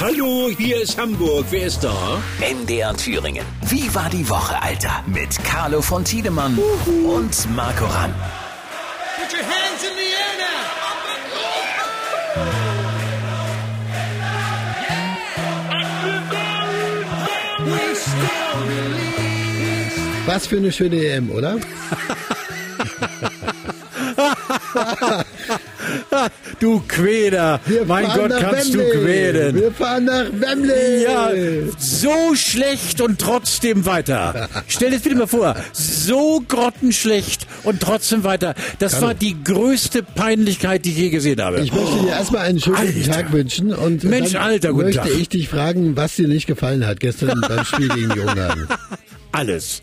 Hallo, hier ist Hamburg. Wer ist da? MDR Thüringen. Wie war die Woche, Alter? Mit Carlo von Tiedemann und Marco Ramm. Put your hands in the air now. Was für eine schöne EM, oder? Du Quäler, Wir mein Gott, kannst Wembley. du quälen. Wir fahren nach Wembley. Ja, so schlecht und trotzdem weiter. Stell dir das bitte mal vor, so grottenschlecht und trotzdem weiter. Das war die größte Peinlichkeit, die ich je gesehen habe. Ich möchte dir erstmal einen schönen Alter. Tag wünschen und Mensch, Alter, guten möchte Tag. ich dich fragen, was dir nicht gefallen hat gestern beim Spiel gegen die Ungarn. Alles.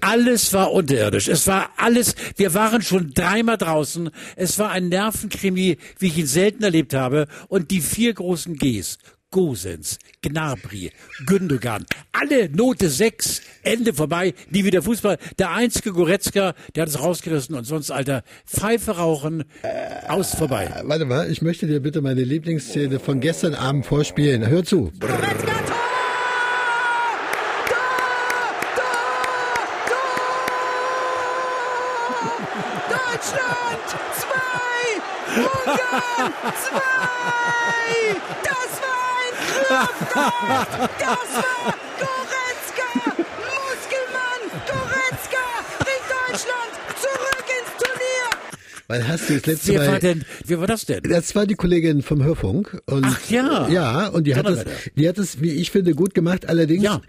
Alles war unterirdisch. Es war alles, wir waren schon dreimal draußen. Es war ein Nervenkrimi, wie ich ihn selten erlebt habe. Und die vier großen Gs. Gosens, Gnabry, Gündogan, alle Note 6, Ende vorbei, nie wieder Fußball. Der einzige Goretzka, der hat es rausgerissen und sonst, Alter, Pfeife rauchen, aus vorbei. Warte mal, ich möchte dir bitte meine Lieblingsszene von gestern Abend vorspielen. Hör zu. Deutschland Dosa! Wann hast du das letzte Wer war Mal... denn, wer war das denn? Das war die Kollegin vom Hörfunk. Und, Ach ja. Ja, und die hat, es, Donnerwetter. die hat es, wie ich finde, gut gemacht. Allerdings, Ja.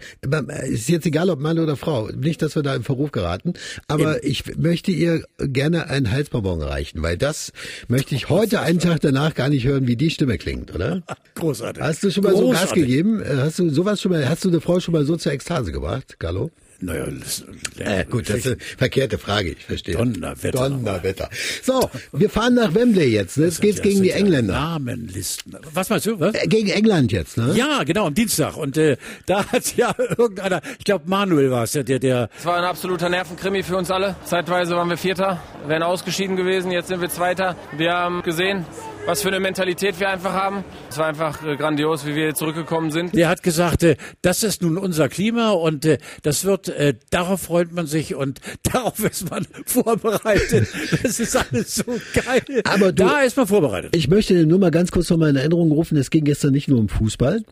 ist jetzt egal, ob Mann oder Frau. Nicht, dass wir da im Verruf geraten. Aber ich möchte ihr gerne einen Halsbonbon reichen, weil das möchte ich heute, einen Tag danach, gar nicht hören, wie die Stimme klingt, oder? Großartig. Hast du schon mal so Gas Großartig. gegeben? Äh, Hast du sowas schon mal, hast du eine Frau schon mal so zur Ekstase gebracht, Carlo? Naja, das, Äh, gut, das ist eine verkehrte Frage, ich verstehe. Donnerwetter. Donnerwetter. So, wir fahren nach Wembley jetzt. Ne? Jetzt geht's gegen die Engländer. Namenlisten. Was meinst du? Was? Äh, Gegen England jetzt, ne? Ja, genau, am Dienstag. Und äh, da hat ja irgendeiner, ich glaube Manuel war es, der, der, der, Es war ein absoluter Nervenkrimi für uns alle. Zeitweise waren wir Vierter, wären ausgeschieden gewesen, jetzt sind wir Zweiter. Wir haben gesehen, was für eine Mentalität wir einfach haben. Es war einfach äh, grandios, wie wir zurückgekommen sind. der hat gesagt, äh, das ist nun unser Klima und äh, das wird, darauf freut man sich und darauf ist man vorbereitet. Das ist alles so geil. Aber du- da ist man vorbereitet. Ich möchte nur mal ganz kurz noch mal in Erinnerung rufen, es ging gestern nicht nur um Fußball,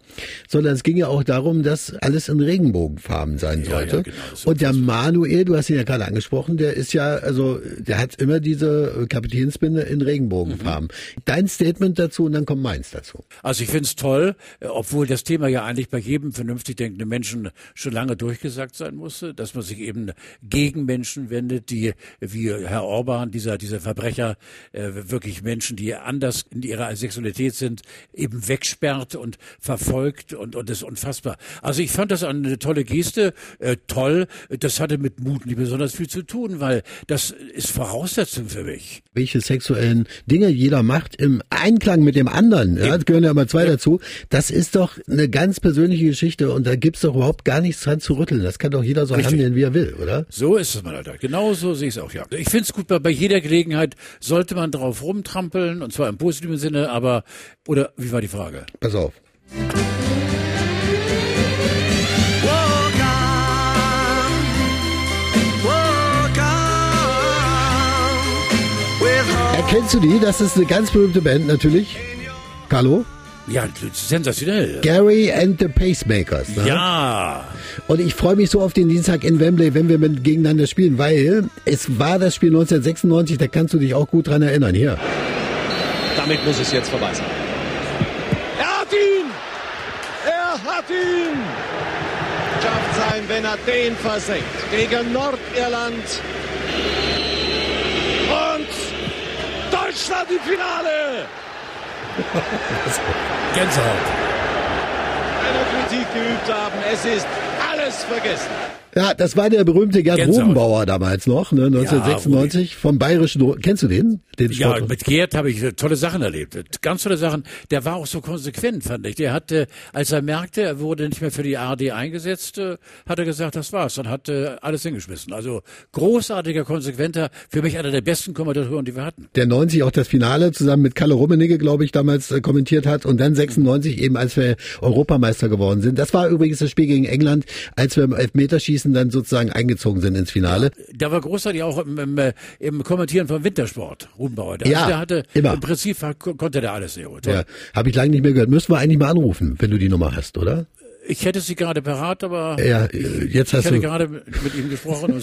sondern es ging ja auch darum, dass alles in Regenbogenfarben sein Ja, sollte. ja, genau, so Und der Manuel, du hast ihn ja gerade angesprochen, der ist ja, also der hat immer diese Kapitänsbinde in Regenbogenfarben. Mhm. Dein Statement dazu und dann kommt meins dazu. Also ich find's toll, äh, obwohl das Thema ja eigentlich bei jedem vernünftig denkenden Menschen schon lange durchgesagt sein musste, dass man sich eben gegen Menschen wendet, die wie Herr Orban, dieser dieser Verbrecher, äh, wirklich Menschen, die anders in ihrer Sexualität sind, eben wegsperrt und verfolgt und und das ist unfassbar. Also ich fand das eine tolle Geste, äh, toll. Das hatte mit Mut nicht besonders viel zu tun, weil das ist Voraussetzung für mich. welche sexuellen Dinge jeder macht im Einklang mit dem anderen, ja, es gehören ja immer zwei dazu, das ist doch eine ganz persönliche Geschichte und da gibt's doch überhaupt gar nichts dran zu rütteln. Das kann doch jeder so Richtig. handeln, wie er will, oder? So ist es, mein Alter. Genau so sehe ich es auch, ja. Ich finde es gut, bei, bei jeder Gelegenheit sollte man drauf rumtrampeln, und zwar im positiven Sinne, aber, oder, wie war die Frage? Pass auf. Erkennst du die? Das ist eine ganz berühmte Band natürlich. Carlo? Ja, sensationell. Gary and the Pacemakers. Ne? Ja. Und ich freue mich so auf den Dienstag in Wembley, wenn wir mit, gegeneinander spielen, weil es war das Spiel 1996, da kannst du dich auch gut dran erinnern. Hier. Damit muss es jetzt vorbei sein. Er hat ihn! Er hat ihn! Schafft sein, wenn er den versenkt. Gegen Nordirland. Deutschland im Finale! Gänsehaut. Eine Kritik geübt haben. Es ist alles vergessen. Ja, das war der berühmte Gerd Gänsehaut. Rubenbauer damals noch, ne, 1996 vom Bayerischen. Kennst du den? den Ja, mit Gerd habe ich tolle Sachen erlebt. Ganz tolle Sachen. Der war auch so konsequent, fand ich. Der hatte, als er merkte, er wurde nicht mehr für die ARD eingesetzt, äh, hat er gesagt, das war's und hat äh, alles hingeschmissen. Also großartiger, konsequenter, für mich einer der besten Kommentatoren, die wir hatten. der 90 auch das Finale zusammen mit Kalle Rummenigge, glaube ich, damals äh, kommentiert hat und dann 96 eben, als wir Europameister geworden sind. Das war übrigens das Spiel gegen England, als wir im Elfmeterschießen dann sozusagen eingezogen sind ins Finale. Der war großartig auch im, im, äh, im Kommentieren von Wintersport, Rubenbauer. Der, Ja, der hatte, immer. im Prinzip konnte der alles sehr gut. Ja, habe ich lange nicht mehr gehört. Müssen wir eigentlich mal anrufen, wenn du die Nummer hast, oder? Ich hätte sie gerade parat, aber Ja, äh, jetzt ich hast hatte du. gerade mit ihm gesprochen.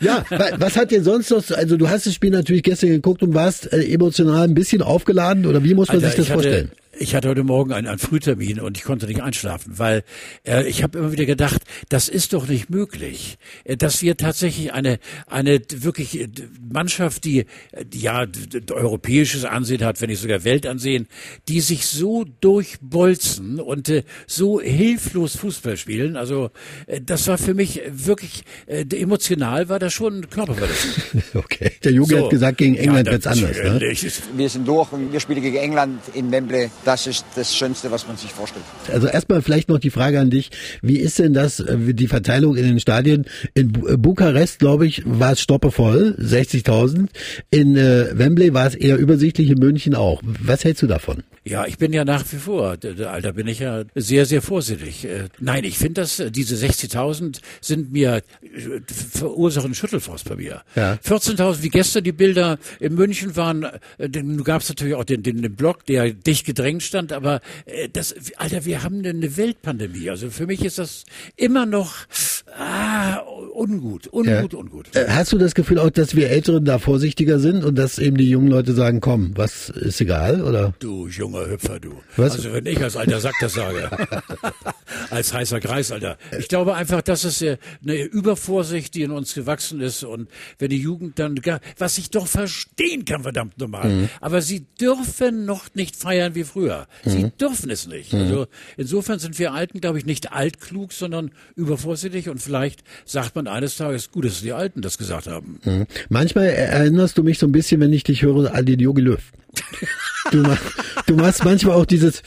Ja, wa- was hat dir sonst noch, also du hast das Spiel natürlich gestern geguckt und warst äh, emotional ein bisschen aufgeladen oder wie muss man Alter, sich das ich hatte, vorstellen? Ich hatte heute Morgen einen, einen Frühtermin und ich konnte nicht einschlafen, weil äh, ich habe immer wieder gedacht, das ist doch nicht möglich, äh, dass wir tatsächlich eine eine d- wirklich äh, d- Mannschaft, die äh, die ja europäisches Ansehen hat, wenn nicht sogar Weltansehen, die sich so durchbolzen und äh, so hilflos Fußball spielen. Also äh, das war für mich wirklich äh, emotional war das schon Körperverletzung. Okay. Der Jogi So. hat gesagt, gegen England ja, wird's anders. Ne? Wir sind durch und wir spielen gegen England in Wembley. Das ist das Schönste, was man sich vorstellt. Also erstmal vielleicht noch die Frage an dich. Wie ist denn das, äh, die Verteilung in den Stadien? In äh, Bukarest, glaube ich, war es stoppevoll, 60.000. In äh, Wembley war es eher übersichtlich, in München auch. Was hältst du davon? Ja, ich bin ja nach wie vor, Alter, bin ich ja sehr, sehr vorsichtig. Äh, Nein, ich finde, dass äh, diese 60.000 sind mir, verursachen Schüttelfrost bei mir. Ja. 14.000, wie gestern die Bilder in München waren, dann gab es natürlich auch den, den, den Block, der dicht gedrängt stand, aber äh, das, Alter, wir haben eine Weltpandemie. Also für mich ist das immer noch ah, ungut, ungut, ungut. Äh, Hast du das Gefühl auch, dass wir Älteren da vorsichtiger sind und dass eben die jungen Leute sagen, komm, was ist egal, oder? Du junger Hüpfer, du. Was? Also wenn ich als alter Sack das sage. als heißer Kreis, Alter. Ich glaube einfach, dass es äh, eine Übervorsicht, die in uns gewachsen ist und wenn die Jugend dann, gar, was ich doch verstehen kann, verdammt normal. Mhm. Aber sie dürfen noch nicht feiern wie früher. Sie Mhm. dürfen es nicht. Mhm. Also insofern sind wir Alten, glaube ich, nicht altklug, sondern übervorsichtig und vielleicht sagt man eines Tages, gut, dass die Alten das gesagt haben. Mhm. Manchmal erinnerst du mich so ein bisschen, wenn ich dich höre, an den Jogi Löw. Du, mach, du machst manchmal auch dieses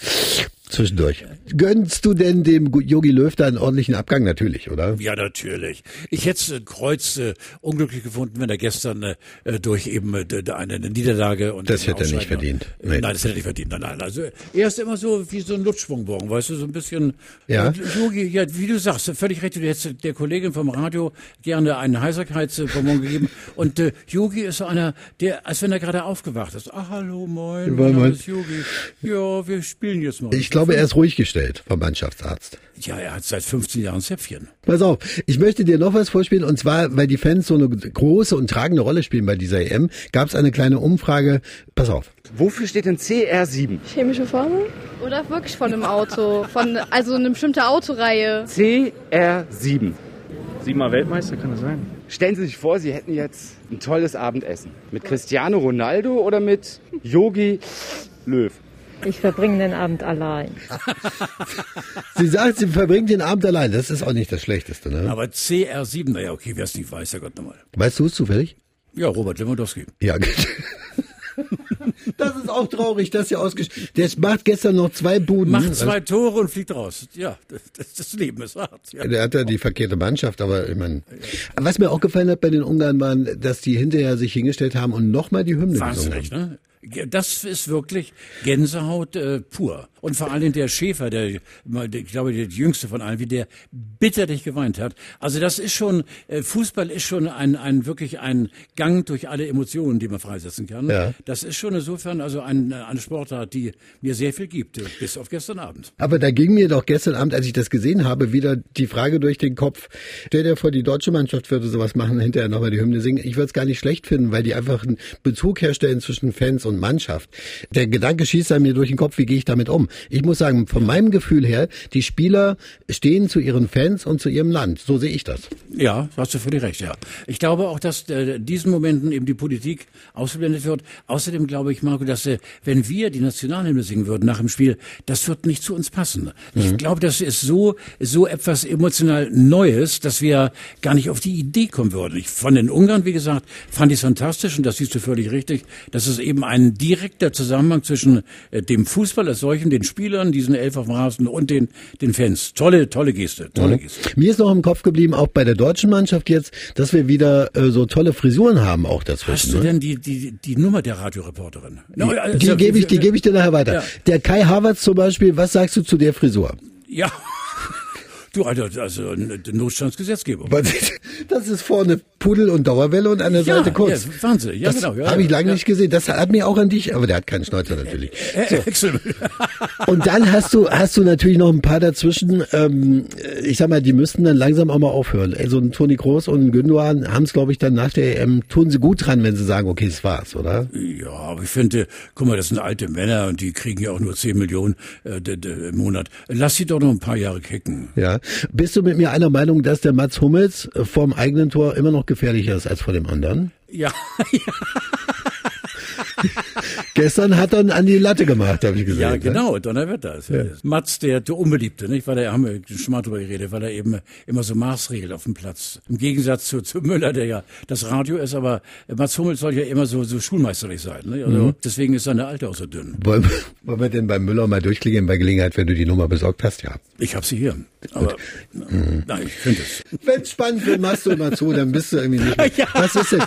zwischendurch. Gönnst du denn dem Jogi Löw da einen ordentlichen Abgang? Natürlich, oder? Ja, natürlich. Ich hätte äh, Kreuz äh, unglücklich gefunden, wenn er gestern äh, durch eben äh, eine, eine Niederlage und Das hätte er nicht verdient. Äh, Nee. Nein, das hätte er nicht verdient. Nein, nein. Also er ist immer so wie so ein Lutschbonbon, weißt du, so ein bisschen. Ja. Äh, Yogi, ja, wie du sagst, völlig recht. Du hättest der Kollegin vom Radio gerne einen Heiserkeitsbonbon gegeben. Und äh, Yogi ist so einer, der, als wenn er gerade aufgewacht ist. Ah, hallo, moin, mein Name ist Yogi. Ja, wir spielen jetzt mal. Ich glaube, er ist ruhig gestellt vom Mannschaftsarzt. Ja, er hat seit 15 Jahren Zäpfchen. Pass auf, ich möchte dir noch was vorspielen und zwar, weil die Fans so eine große und tragende Rolle spielen bei dieser EM, gab es eine kleine Umfrage. Pass auf. Wofür steht denn CR7? Chemische Formel? Oder wirklich von einem Auto? Von, also eine bestimmte Autoreihe? CR7. Siebenmal Weltmeister, kann das sein? Stellen Sie sich vor, Sie hätten jetzt ein tolles Abendessen. Mit Cristiano Ronaldo oder mit Yogi Löw? Ich verbringe den Abend allein. Sie sagt, sie verbringt den Abend allein. Das ist auch nicht das Schlechteste, ne? Aber CR7, naja, okay, wer es nicht weiß, ja Gott nochmal. Weißt du es zufällig? Ja, Robert Lewandowski. Ja, gut. Das ist auch traurig, dass er ausgesch... Der macht gestern noch zwei Buden. Macht zwei Tore und fliegt raus. Ja, das, das, Leben ist hart. Ja. Der hat ja die verkehrte Mannschaft, aber ich meine. Was mir auch gefallen hat bei den Ungarn waren, dass die hinterher sich hingestellt haben und nochmal die Hymne gesungen Wahnsinnig, haben. ne? Das ist wirklich Gänsehaut äh, pur. Und vor allem der Schäfer, der, ich glaube, der jüngste von allen, wie der bitterlich geweint hat. Also das ist schon, äh, Fußball ist schon ein, ein wirklich ein Gang durch alle Emotionen, die man freisetzen kann. Ja. Das ist schon insofern also ein, eine Sportart, die mir sehr viel gibt, äh, bis auf gestern Abend. Aber da ging mir doch gestern Abend, als ich das gesehen habe, wieder die Frage durch den Kopf. Stell dir vor, die deutsche Mannschaft würde sowas machen, hinterher nochmal die Hymne singen. Ich würde es gar nicht schlecht finden, weil die einfach einen Bezug herstellen zwischen Fans und Mannschaft. Der Gedanke schießt an mir durch den Kopf, wie gehe ich damit um? Ich muss sagen, von meinem Gefühl her, die Spieler stehen zu ihren Fans und zu ihrem Land. So sehe ich das. Ja, hast du völlig recht, ja. Ich glaube auch, dass äh, in diesen Momenten eben die Politik ausgeblendet wird. Außerdem glaube ich, Marco, dass äh, wenn wir die Nationalhymne singen würden nach dem Spiel, das wird nicht zu uns passen. Ich glaube, das ist so, so etwas emotional Neues, dass wir gar nicht auf die Idee kommen würden. Ich, von den Ungarn, wie gesagt, fand ich es fantastisch und das siehst du völlig richtig, dass es eben ein direkter Zusammenhang zwischen äh, dem Fußball als solchen, den Spielern, diesen Elf auf dem Rasen und den, den Fans. Tolle, tolle Geste, tolle Mhm. Geste. Mir ist noch im Kopf geblieben, auch bei der deutschen Mannschaft jetzt, dass wir wieder äh, so tolle Frisuren haben auch dazwischen. Hast du ne? denn die, die, die Nummer der Radioreporterin? Die, die gebe ich, die gebe ich dir nachher weiter. Ja. Der Kai Havertz zum Beispiel, was sagst du zu der Frisur? Ja. Du, Alter, also eine Notstandsgesetzgebung. Das ist vorne Pudel und Dauerwelle und an der Ja, Seite kurz. ja, Wahnsinn. Ja, das genau, ja, habe ich lange nicht gesehen. Das hat mir auch an dich, aber der hat keinen Schnäuzer natürlich. Excel. Und dann hast du hast du natürlich noch ein paar dazwischen. Ähm, ich sag mal, die müssten dann langsam auch mal aufhören. Also ein Toni Kroos und ein Gündogan haben es, glaube ich, dann nach der EM tun sie gut dran, wenn sie sagen, okay, es war's, oder? Ja, aber ich finde, guck mal, das sind alte Männer und die kriegen ja auch nur 10 Millionen äh, im Monat. Lass sie doch noch ein paar Jahre kicken. Ja. Bist du mit mir einer Meinung, dass der Mats Hummels äh, vorm eigenen Tor immer noch gefährlicher ist als vor dem anderen? Ja, Gestern hat er an die Latte gemacht, habe ich gesehen. ja, ne? genau, Donnerwetter. ist ja. Mats, der, der Unbeliebte, nicht? Weil er, haben wir schon mal drüber geredet, weil er eben immer so Maßregelt auf dem Platz. Im Gegensatz zu, zu Müller, der ja das Radio ist, aber Mats Hummels soll ja immer so, so schulmeisterlich sein. Ne? Also Mhm. deswegen ist seine Alte auch so dünn. Wollen, wollen wir denn beim Müller mal durchklicken bei Gelegenheit, wenn du die Nummer besorgt hast? Ja. Ich habe sie hier. Aber nein, ich könnte es. Wenn es spannend wird, machst du immer zu, dann bist du irgendwie nicht mehr. Was ist denn?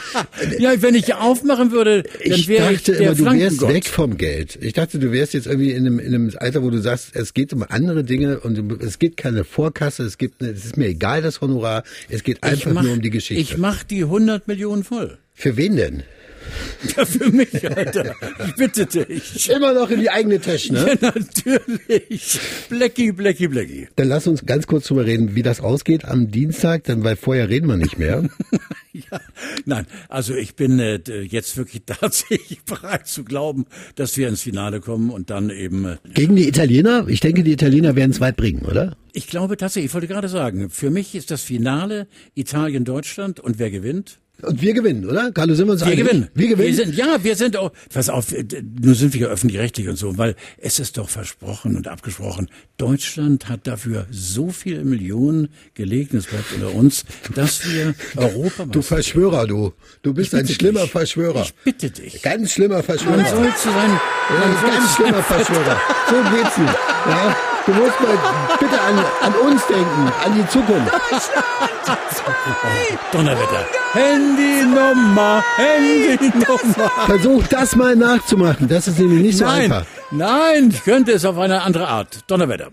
Ja, wenn ich aufmachen würde, dann Ich wäre ich dachte der immer, du wärst Flankengott. weg vom Geld. Ich dachte, du wärst jetzt irgendwie in einem, in einem Alter, wo du sagst, es geht um andere Dinge und es geht keine Vorkasse, es gibt, es ist mir egal das Honorar, es geht einfach mach, nur um die Geschichte. Ich mach die 100 Millionen voll. Für wen denn? Ja, für mich, Alter. Ich bitte dich. Immer noch in die eigene Tasche, ne? Ja, natürlich. Blackie, Blackie, Blackie. Dann lass uns ganz kurz drüber reden, wie das ausgeht am Dienstag, dann, weil vorher reden wir nicht mehr. Nein, also ich bin äh, jetzt wirklich tatsächlich bereit zu glauben, dass wir ins Finale kommen und dann eben. Äh, Gegen die Italiener? Ich denke, die Italiener werden es weit bringen, oder? ich glaube tatsächlich, ich wollte gerade sagen, für mich ist das Finale Italien-Deutschland und wer gewinnt? Und wir gewinnen, oder? Carlo, sind wir uns Wir einig? gewinnen. Wir gewinnen. Wir sind, ja, wir sind auch, pass auf, nun sind wir ja öffentlich-rechtlich und so, weil es ist doch versprochen und abgesprochen. Deutschland hat dafür so viele Millionen gelegt, es bleibt unter uns, dass wir Europa Du Verschwörer, du. Du bist ein schlimmer dich. Verschwörer. Ich bitte dich. Ganz schlimmer Verschwörer. Man soll zu sein, Ja, ganz schlimmer Verschwörer. So geht's nicht. Ja? Du musst mal bitte an, an uns denken, an die Zukunft. Donnerwetter. Handynummer, Handynummer. Versuch das mal nachzumachen. Das ist nämlich nicht so Nein, einfach. nein, ich könnte es auf eine andere Art. Donnerwetter.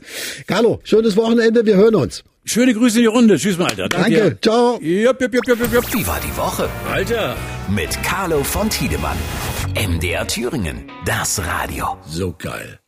Carlo, schönes Wochenende. Wir hören uns. Schöne Grüße in die Runde. Tschüss mal, Alter. Danke. Ciao. Jupp, jupp, jupp, jupp, jupp, jupp. Wie war die Woche? Alter. Mit Carlo von Tiedemann. MDR Thüringen. Das Radio. So geil.